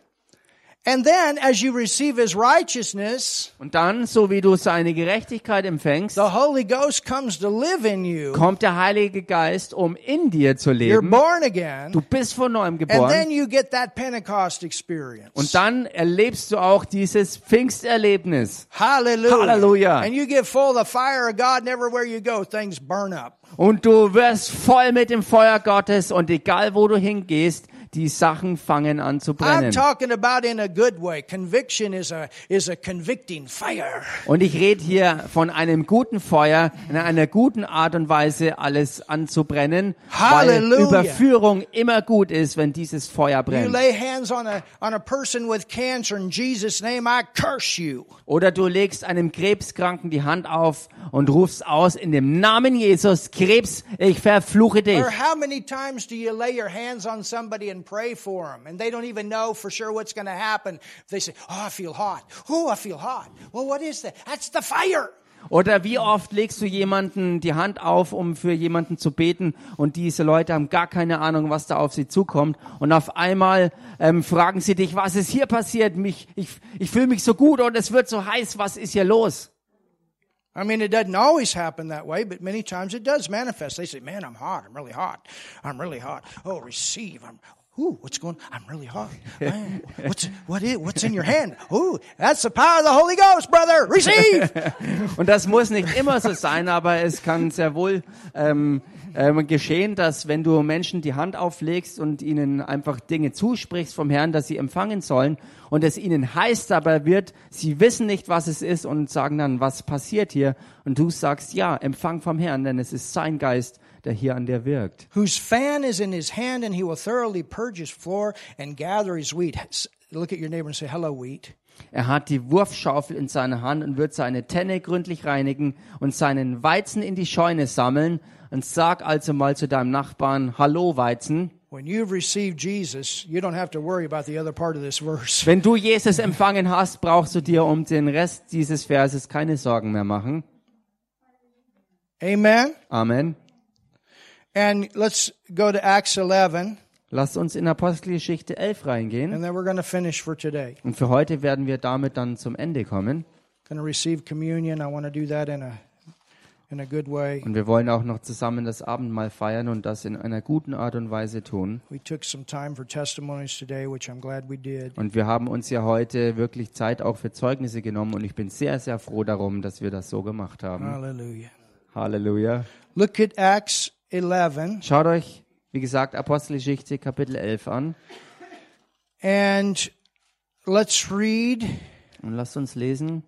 And then as you receive his righteousness, Und dann, so wie du seine Gerechtigkeit empfängst, the Holy Ghost comes to live in you. kommt der Heilige Geist, um in dir zu You're leben. born again. Du bist von neuem And geboren. then you get that Pentecost experience. Und dann erlebst du auch dieses Pfingsterlebnis. Hallelujah. Hallelujah. And you get full of the fire of God and everywhere you go, things burn up. Und du wirst voll mit dem Feuer Gottes und egal wo du hingehst, die Sachen fangen an zu I'm brennen. talking about in a good way. Conviction is a, is a convicting fire. Und ich rede hier von einem guten Feuer, in einer guten Art und Weise alles anzubrennen, weil Halleluja. Überführung immer gut ist, wenn dieses Feuer brennt. on a, on. Oder du legst einem Krebskranken die Hand auf und rufst aus in dem Namen Jesus, Krebs, ich verfluche dich. Or how many times do you lay your hands on somebody and pray for them and they don't even know for sure what's going to happen? They say, oh, I feel hot. Oh, I feel hot. Well, what is that? That's the fire. Oder wie oft legst du jemanden die Hand auf, um für jemanden zu beten und diese Leute haben gar keine Ahnung, was da auf sie zukommt und auf einmal ähm, fragen sie dich, was ist hier passiert? Mich, ich, ich fühle mich so gut und es wird so heiß, was ist hier los? I mean, it doesn't always happen that way, but many times it does manifest. They say, man, I'm hot. I'm really hot. I'm really hot. Oh, receive. I'm, ooh, what's going I'm really hot. Man, what's, what is, what's in your hand? Ooh, that's the power of the Holy Ghost, brother. Receive. Und das muss nicht immer so sein, aber es kann sehr wohl ähm, ähm, geschehen, dass wenn du Menschen die Hand auflegst und ihnen einfach Dinge zusprichst vom Herrn, dass sie empfangen sollen und es ihnen heiß dabei wird, sie wissen nicht, was es ist und sagen dann, was passiert hier? Und du sagst, ja, empfang vom Herrn, denn es ist sein Geist, der hier an dir wirkt. whose fan is in his hand, and he will thoroughly purge his floor and gather his wheat. Look at your neighbor and say, hello, wheat. Er hat die Wurfschaufel in seiner Hand und wird seine Tenne gründlich reinigen und seinen Weizen in die Scheune sammeln. Und sag also mal zu deinem Nachbarn, Hallo Weizen. When you've received Jesus, you don't have to worry about the other part of this verse. Wenn du Jesus empfangen hast, brauchst du dir um den Rest dieses Verses keine Sorgen mehr machen. Amen. Amen. And let's go to Acts 11, Lasst uns in Apostelgeschichte 11 reingehen. and then we're going to finish for today. Und für heute werden wir damit dann zum Ende kommen. Going to receive communion. I want to do that in a in a good way. Und wir wollen auch noch zusammen das Abendmahl feiern und das in einer guten Art und Weise tun. We took some time for testimonies today, which I'm glad we did. Und wir haben uns ja heute wirklich Zeit auch für Zeugnisse genommen und ich bin sehr, sehr froh darum, dass wir das so gemacht haben. Hallelujah. Halleluja. Look at Acts 11, Schaut euch, wie gesagt, Apostelgeschichte Kapitel 11 an and let's read und lasst uns lesen.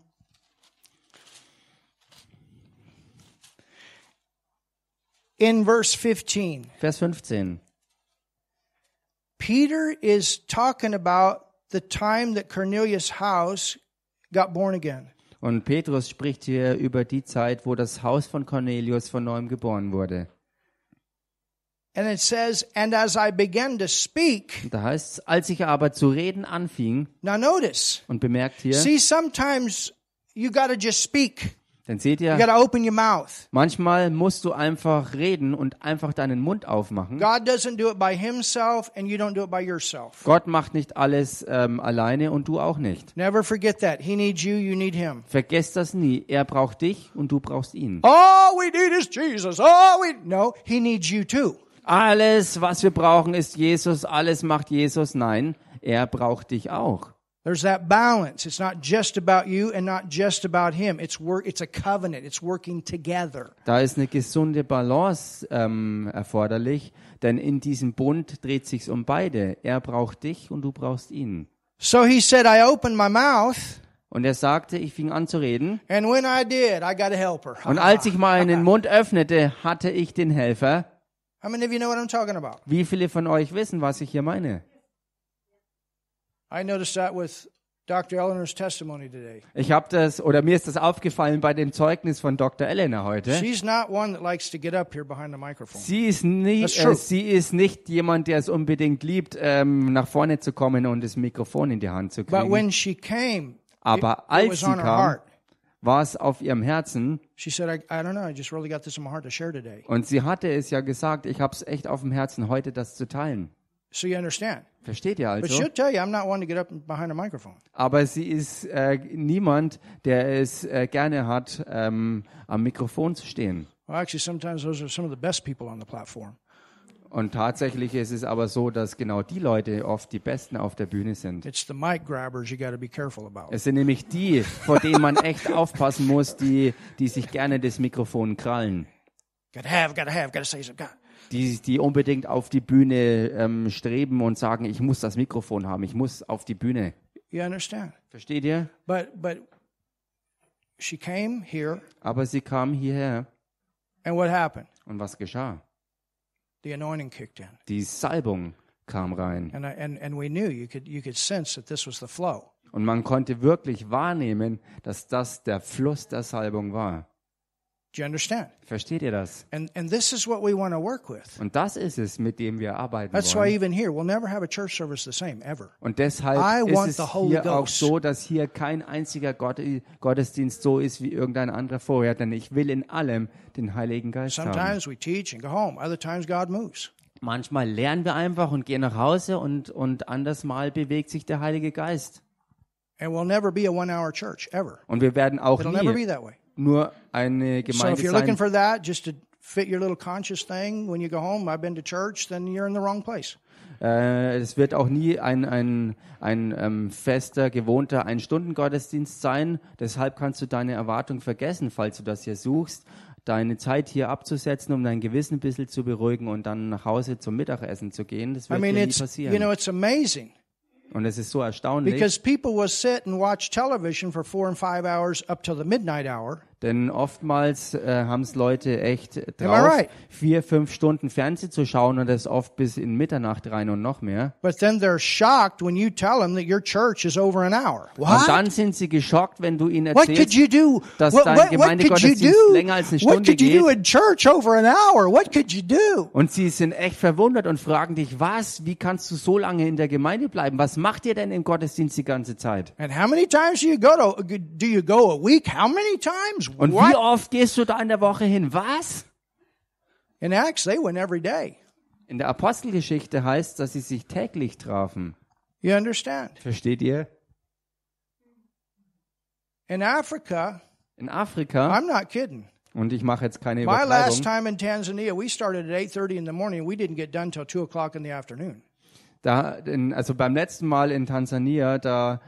in verse 15. Vers 15. Peter is talking about the time that Cornelius' house got born again. Und Petrus spricht hier über die Zeit, wo das Haus von Cornelius von neuem geboren wurde. And it says, And as I began to speak, Und da heißt als ich aber zu reden anfing, now notice, und bemerkt hier, see, sometimes you got to just speak. dann seht ihr, got to open your mouth. manchmal musst du einfach reden und einfach deinen Mund aufmachen. God doesn't do it by himself, and you don't do it by yourself. Gott macht nicht alles ähm, alleine und du auch nicht. Never forget that. He needs you, you need him. Vergesst das nie. Er braucht dich und du brauchst ihn. All we need is Jesus. All we no, he needs you too. Alles, was wir brauchen, ist Jesus. Alles macht Jesus. Nein, er braucht dich auch. There's that balance. It's not just about you and not just about him. It's work. It's a covenant. It's working together. Da ist eine gesunde Balance ähm, erforderlich, denn in diesem Bund dreht sich's um beide. Er braucht dich und du brauchst ihn. So he said, I opened my mouth, Und er sagte, ich fing an zu reden. and when I did, I got a helper. Und als ich meinen Mund öffnete, hatte ich den Helfer. How many of you know what I'm talking about? Wie viele von euch wissen, was ich hier meine? I noticed that with Dr. Eleanor's testimony today. Ich habe das, oder mir ist das aufgefallen bei dem Zeugnis von Dr. Elena heute. She's not one that likes to get up here behind the microphone. Sie ist, true. äh, sie ist nicht jemand, der es unbedingt liebt, ähm, nach vorne zu kommen und das Mikrofon in die Hand zu But kriegen. when she came, Aber it, it als was sie on her kam, heart. War es auf ihrem Herzen She said, I, I don't know, I just really got this in my heart to share today. und sie hatte es ja gesagt, ich habe es echt auf dem Herzen, heute das zu teilen. So you understand. Versteht ihr But also? she'll tell you, I'm not one to get up behind a microphone. Aber sie ist äh, niemand, der es äh, gerne hat, ähm, am Mikrofon zu stehen. Well, actually, sometimes those are some of the best people on the platform. Und tatsächlich ist es aber so, dass genau die Leute oft die Besten auf der Bühne sind. It's the mic grabbers you got to be careful about. Es sind nämlich die, vor denen man echt aufpassen muss, die, die sich gerne das Mikrofon krallen. Got to have, got to have, got to say something. Die, die unbedingt auf die Bühne ähm, streben und sagen, ich muss das Mikrofon haben, ich muss auf die Bühne. You understand? Versteht ihr? But but she came here, Aber sie kam hierher and what happened? und was geschah? The anointing kicked in, Die Salbung kam rein. and I, and and we knew you could you could sense that this was the flow. Und man konnte wirklich wahrnehmen, dass das der Fluss der Salbung war. Do you understand? Versteht ihr das? And and this is what we want to work with. Und das ist es, mit dem wir arbeiten That's why wollen. even here we'll never have a church service the same ever. Und deshalb I want ist the es Holy hier auch so, dass hier kein einziger Gott, Gottesdienst so ist wie irgendein anderer vorher, denn ich will in allem den Heiligen Geist haben. Sometimes we teach and go home. Other times God moves. Manchmal lernen wir einfach und gehen nach Hause und, und anders mal bewegt sich der Heilige Geist. And we'll never be a one-hour church ever. Und wir werden auch It'll never be nie that way. Nur eine So Gemeinde if you're looking sein. for that, just to fit your little conscious thing when you go home, I've been to church, then you're in the wrong place. Äh, es wird auch nie ein, ein, ein ähm, fester, gewohnter Ein-Stunden-Gottesdienst sein. Deshalb kannst du deine Erwartung vergessen, falls du das hier suchst, deine Zeit hier abzusetzen, um dein Gewissen ein bisschen zu beruhigen und dann nach Hause zum Mittagessen zu gehen. Das I wird mean, dir nie it's passieren. you know it's amazing und es ist so erstaunlich, because people will sit and watch television for four and five hours up till the midnight hour, denn oftmals äh, haben es Leute echt drauf, right? vier, fünf Stunden Fernsehen zu schauen und das oft bis in Mitternacht rein und noch mehr. but then they're shocked when you tell them that your church is over an hour. Und What? dann sind sie geschockt, wenn du ihnen erzählst, you do? dass What, dein what, Gemeindegottesdienst do? länger als eine What Stunde could you do geht. in church over an hour? What could you do? Und sie sind echt verwundert und fragen dich, was, wie kannst du so lange in der Gemeinde bleiben? Was macht ihr denn im Gottesdienst die ganze Zeit? And how many times do you go to? Do you go a week? How many times? Und wie What? oft gehst du da in der Woche hin? Was? In Acts, they went every day. In der Apostelgeschichte heißt, dass sie sich täglich trafen. You understand? Versteht ihr? In Africa, In Afrika, I'm not kidding. und ich mache jetzt keine My last Übertreibung, time in Tanzania, we started at 8:30 in the morning. We didn't get done till two o'clock in the afternoon. Da, in, also beim letzten Mal in Tansania, da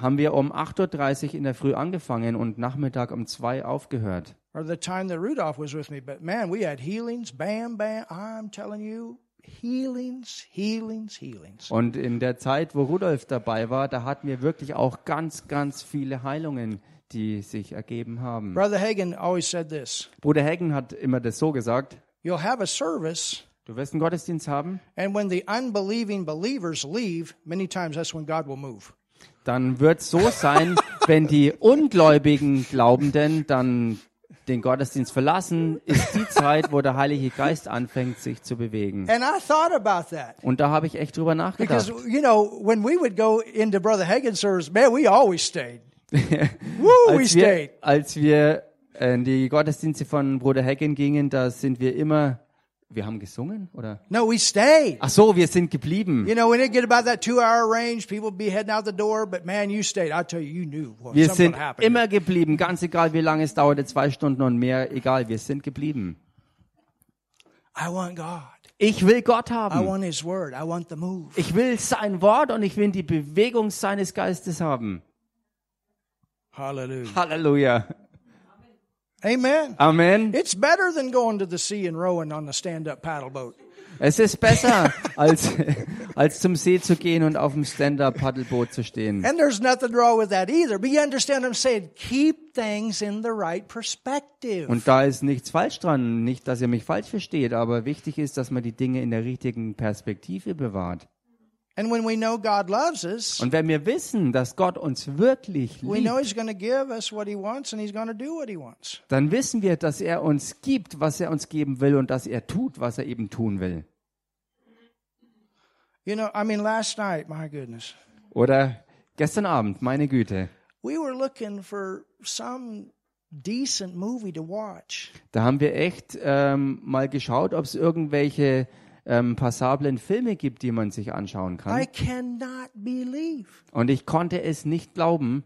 haben wir um 8.30 Uhr in der Früh angefangen und Nachmittag um 2 aufgehört. Or the time that Rudolph was with me. But man, we had healings. Bam, bam. I'm telling you, healings, healings, healings. Und in der Zeit, wo Rudolf dabei war, da hatten wir wirklich auch ganz, ganz viele Heilungen, die sich ergeben haben. Brother Hagan always said this: Bruder Hagen hat immer das so gesagt, You'll have a service, du wirst einen Gottesdienst haben, and when the unbelieving believers leave, many times that's when God will move. dann wird es so sein, wenn die ungläubigen Glaubenden dann den Gottesdienst verlassen, ist die Zeit, wo der Heilige Geist anfängt, sich zu bewegen. Und da habe ich echt drüber Because nachgedacht. you know, when we would go into Brother Hagan's service, man, we always stayed. Woo, we Als wir, stayed. als wir in die Gottesdienste von Bruder Hagen gingen, da sind wir immer, wir haben gesungen, oder? No, we stayed. Ach so, wir sind geblieben. You know, when it get about that two-hour range, people be heading out the door. But man, you stayed. I tell you, you knew what Wir sind happened. immer geblieben, ganz egal wie lange es dauerte, zwei Stunden und mehr, egal, wir sind geblieben. I want God. Ich will Gott I haben. want His Word. I want the move. Ich will sein Wort und ich will die Bewegung seines Geistes haben. Hallelujah. Halleluja. Amen. Amen. It's better than going to the sea and rowing on the stand-up paddle boat. Es ist besser, als, als zum See zu gehen und auf dem Stand-Up-Paddelboot zu stehen. And there's nothing wrong with that either. But you understand what I'm saying? Keep things in the right perspective. Und da ist nichts falsch dran. Nicht, dass ihr mich falsch versteht, aber wichtig ist, dass man die Dinge in der richtigen Perspektive bewahrt. Und wenn wir wissen, dass Gott uns wirklich we know liebt, He's going to give us what He wants and He's going to do what He wants. dann wissen wir, dass er uns gibt, was er uns geben will und dass er tut, was er eben tun will. You know, I mean, last night, my goodness, Oder gestern Abend, meine Güte, we were looking for some decent movie to watch. da haben wir echt ähm, mal geschaut, ob es irgendwelche ähm, passablen Filme gibt, die man sich anschauen I kann. cannot believe. Und ich konnte es nicht glauben.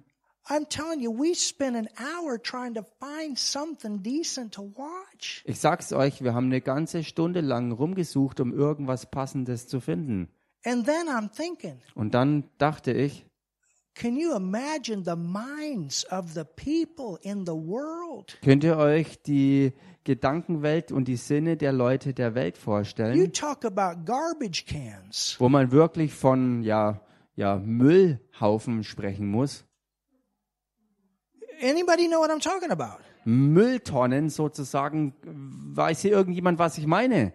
I'm telling you, we spent an hour trying to find something decent to watch. Ich sag's euch, wir haben eine ganze Stunde lang rumgesucht, um irgendwas Passendes zu finden. And then I'm thinking, Und dann dachte ich, can you imagine the minds of the people in the world? könnt ihr euch die Gedankenwelt und die Sinne der Leute der Welt You vorstellen, talk about garbage cans. wo man wirklich von ja, ja, Müllhaufen sprechen muss? Anybody know what I'm talking about? Mülltonnen sozusagen. Weiß hier irgendjemand, was ich meine?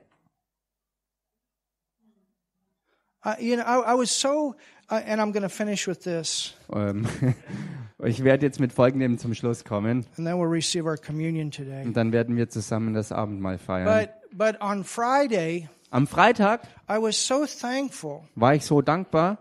Uh, you know, I, I was so, and I'm going to finish with this, Ähm, ich werde jetzt mit Folgendem zum Schluss kommen and then we'll receive our communion today. und dann werden wir zusammen das Abendmahl feiern. But but on Friday, Am Freitag I was so thankful war ich so dankbar,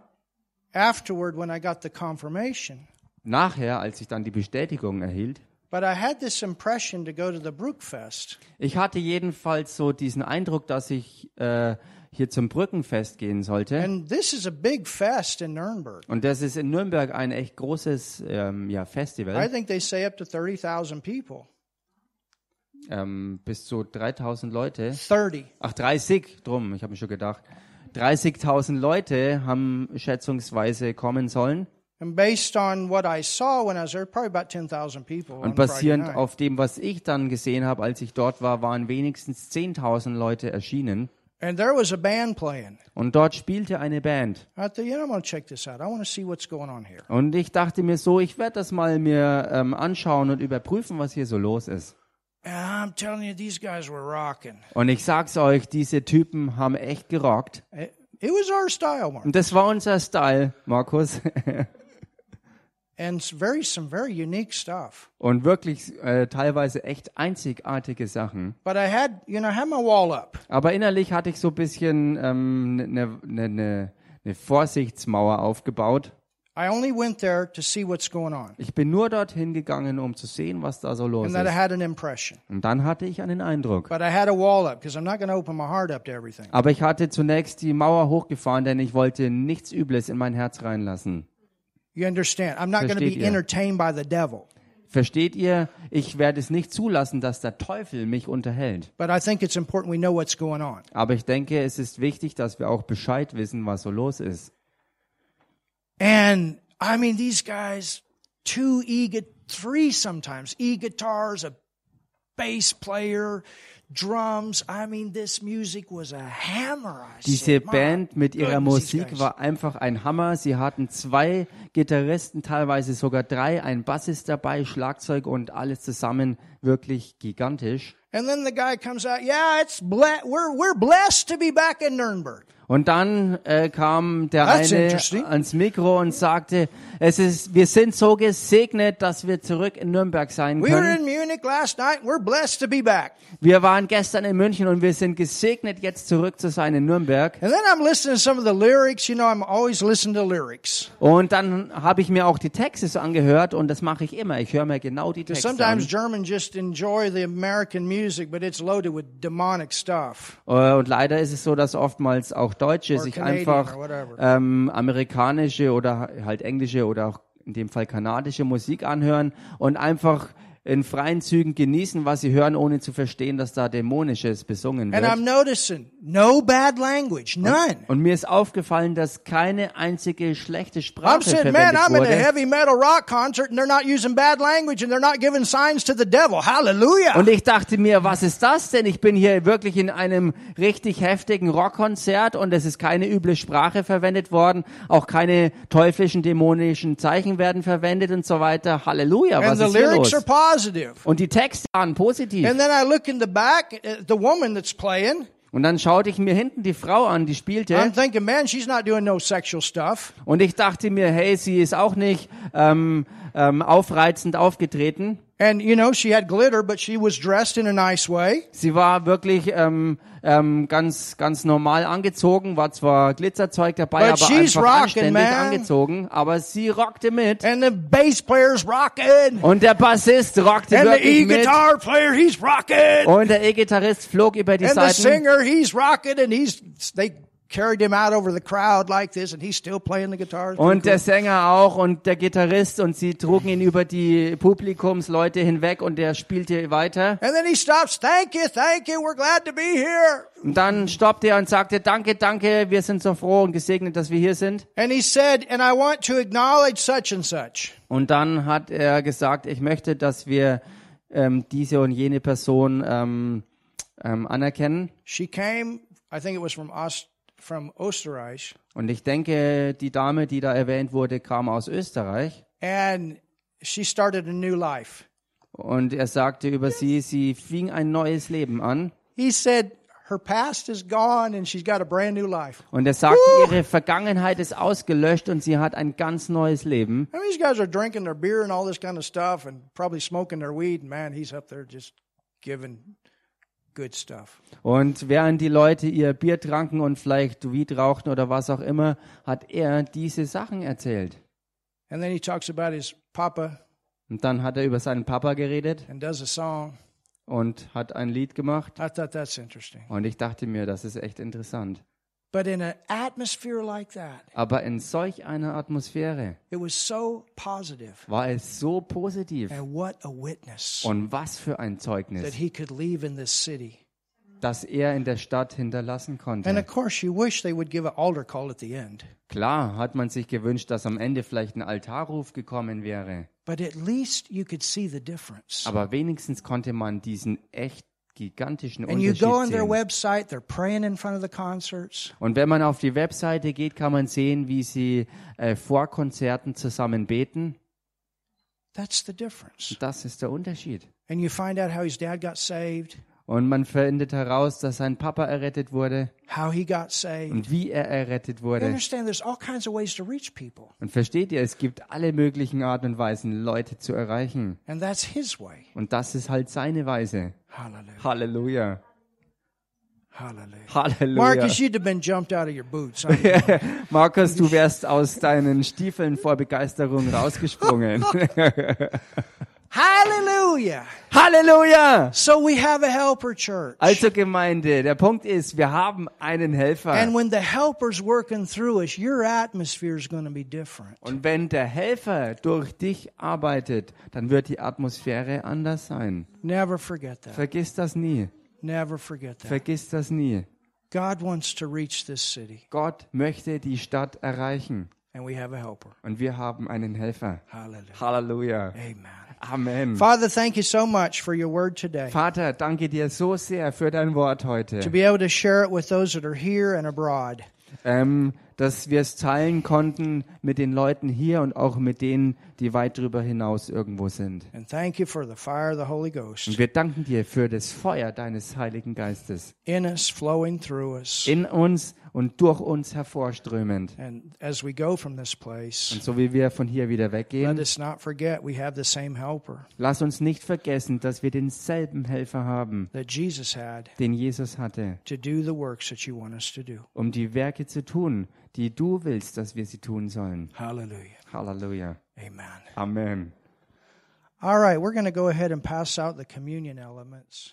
afterward when I got the confirmation. nachher, als ich dann die Bestätigung erhielt. But I had this impression to go to the Brookfest. Ich hatte jedenfalls so diesen Eindruck, dass ich äh, hier zum Brückenfest gehen sollte. And this is a big fest in Nuremberg. Und das ist in Nürnberg ein echt großes ähm, ja, I Festival. think they say up to 30,000 people. Ähm, bis zu 3000 Leute. 30. Ach, 30, drum, ich habe mir schon gedacht. 30.000 Leute haben schätzungsweise kommen sollen. And based on what I saw when I was there, probably about 10,000 people. on Und basierend auf dem, was ich dann gesehen habe, als ich dort war, waren wenigstens 10.000 Leute erschienen. And there was a band playing. Und dort spielte eine Band. I thought, you know, I'm going to check this out. I want to see what's going on here. Und ich dachte mir so, ich werde das mal mir ähm, anschauen und überprüfen, was hier so los ist. And I'm telling you, these guys were rocking. Und ich sag's euch, diese Typen haben echt gerockt. It, it was our style, Mark. Und das war unser Style, Markus. And it's very, some very unique stuff. Und wirklich äh, teilweise echt einzigartige Sachen. But I had, you know, I had my wall up. Aber innerlich hatte ich so ein bisschen eine ähm, ne, ne, ne, ne Vorsichtsmauer aufgebaut. I only went there to see what's going on. Ich bin nur dorthin gegangen, um zu sehen, was da so los And that I ist. had an impression. Und dann hatte ich einen Eindruck. But I had a wall up because I'm not going to open my heart up to everything. Aber ich hatte zunächst die Mauer hochgefahren, denn ich wollte nichts Übles in mein Herz reinlassen. You understand? I'm not going to Versteht be ihr? entertained by the devil. Versteht ihr? Ich werde es nicht zulassen, dass der Teufel mich unterhält. But I think it's important we know what's going on. Aber ich denke, es ist wichtig, dass wir auch Bescheid wissen, was so los ist. And I mean, these guys, two e three sometimes e guitars, a bass player, drums. I mean, this music was a hammer. I Diese said, "My Band mit ihrer Musik guys." war einfach ein Hammer. Sie hatten zwei Gitarristen, teilweise sogar drei, ein Bassist dabei, Schlagzeug und alles zusammen wirklich gigantisch. And then the guy comes out, yeah, it's ble- we're we're blessed to be back in Nuremberg. Und dann äh, kam der That's eine ans Mikro und sagte, es ist, wir sind so gesegnet, dass wir zurück in Nürnberg sein We were können. in Munich last night. We're blessed to be back. Wir waren gestern in München und wir sind gesegnet, jetzt zurück zu sein in Nürnberg. And then I'm listening to some of the lyrics. You know, I'm always listening to lyrics. Und dann habe ich mir auch die Texte so angehört und das mache ich immer. Ich höre mir genau die Texte Sometimes an. Germans just enjoy the American music, but it's loaded with demonic stuff. Äh, Und leider ist es so, dass oftmals auch Deutsche sich einfach ähm, amerikanische oder halt englische oder auch in dem Fall kanadische Musik anhören und einfach in freien Zügen genießen, was sie hören, ohne zu verstehen, dass da Dämonisches besungen And I'm wird. noticing no bad language, none. Und mir ist aufgefallen, dass keine einzige schlechte I'm Sprache saying, man, verwendet I'm at a wurde. heavy metal rock concert and they're not using bad language and they're not giving signs to the devil. Hallelujah. Und ich dachte mir, was ist das denn? Ich bin hier wirklich in einem richtig heftigen Rockkonzert und es ist keine üble Sprache verwendet worden, auch keine teuflischen, dämonischen Zeichen werden verwendet und so weiter. Halleluja, And was the ist hier los? Positive. Und die Texte waren positiv. And then I look in the back at the woman that's playing. Und dann schaute ich mir hinten die Frau an, die spielte. I'm thinking, man, she's not doing no sexual stuff. Und ich dachte mir, hey, sie ist auch nicht ähm, ähm, aufreizend aufgetreten. And, you know, she had glitter, but she was dressed in a nice way. Sie war wirklich ähm, ähm, ganz ganz normal angezogen, war zwar Glitzerzeug dabei, But aber she's einfach rocking, anständig man. angezogen. Aber sie rockte mit. And the bass player's rocking. Und der Bassist rockte And the wirklich mit. e-guitar player, he's rocking. Und der E-Gitarrist flog über die And the Seiten. singer, he's rocking, and he's they carried him out over the crowd like this, and he's still playing the guitar. It's pretty Und der. Sänger auch und der Gitarrist und sie trugen ihn über die Publikumsleute hinweg und der spielte weiter. And then he stops. Thank you, thank you. We're glad to be here. Und dann stoppte er und sagte, danke, danke, wir sind so froh und gesegnet, dass wir hier sind. And he said, and I want to acknowledge such and such. Und dann hat er gesagt, ich möchte, dass wir ähm, diese und jene Person ähm, ähm, anerkennen. She came, I think it was from Ost, from Österreich, Und ich denke, die Dame, die da erwähnt wurde, kam aus Österreich. and she started a new life. Und er sagte über sie, sie fing ein neues Leben an. He said her past is gone and she's got a brand new life. Und er sagte, ihre Vergangenheit ist ausgelöscht und sie hat ein ganz neues Leben. I mean, these guys are drinking their beer and all this kind of stuff and probably smoking their weed. Man, he's up there just giving. Und während die Leute ihr Bier tranken und vielleicht Weed rauchten oder was auch immer, hat er diese Sachen erzählt. And then he talks about his papa Und dann hat er über seinen Papa geredet and does a song. und hat ein Lied gemacht. I thought that's interesting. Und ich dachte mir, das ist echt interessant. But in an atmosphere like that, Aber in solch einer Atmosphäre it was so positive. war es so positiv. And what a witness Und was für ein that Zeugnis, he could leave in this city. das er in der Stadt hinterlassen And konnte. of course, you wish they would give an altar call at the end. Klar hat man sich gewünscht, dass am Ende vielleicht ein Altarruf gekommen wäre. But at least you could see the difference. Aber wenigstens konnte man diesen echt gigantischen And you go on Unterschied their sehen. website, they're praying in front of the concerts. Und wenn man auf die Webseite geht, kann man sehen, wie sie äh, vor Konzerten zusammen beten. That's the difference. Das ist der Unterschied. And you find out how his dad got saved, Und man findet heraus, dass sein Papa errettet wurde how he got saved. und wie er errettet You wurde. understand there's all kinds of ways to reach people. Und versteht ihr, es gibt alle möglichen Arten und Weisen, Leute zu erreichen. And that's his way. Und das ist halt seine Weise. Halleluja. Halleluja. Marcus, you'd have been jumped out of your boots. I know. Markus, du wärst aus deinen Stiefeln vor Begeisterung rausgesprungen. Hallelujah. Halleluja! So we have a helper church. Also Gemeinde, der Punkt ist, wir haben einen Helfer. And when the helper's working through us, your atmosphere is going to be different. Und wenn der Helfer durch dich arbeitet, dann wird die Atmosphäre anders sein. Never forget that. Vergiss das nie. Never forget that. Vergiss das nie. God wants to reach this city, Gott möchte die Stadt erreichen. and we have a helper. Und wir haben einen Helfer. Hallelujah. Halleluja. Amen. Amen. Father, thank you so much for your word today. Vater, danke dir so sehr für dein Wort To heute. be able to share it with those that are here and abroad. Ähm, dass wir es teilen konnten mit den Leuten hier und auch mit denen, die weit darüber hinaus irgendwo sind. And thank you for the fire of the Holy Und Ghost wir danken dir für das Feuer deines Heiligen Geistes in us, flowing through us. in uns und durch uns hervorströmend. And as we go from this place, Und so wie wir von hier wieder let weggehen, us not forget we have the same helper lass uns nicht vergessen, dass wir denselben Helfer haben, that Jesus had den Jesus hatte, to do the works that you want us to do. um die Werke zu tun, die du willst, dass wir sie tun sollen. Hallelujah. Amen. Amen. All right, we're going to go ahead and pass out the communion elements.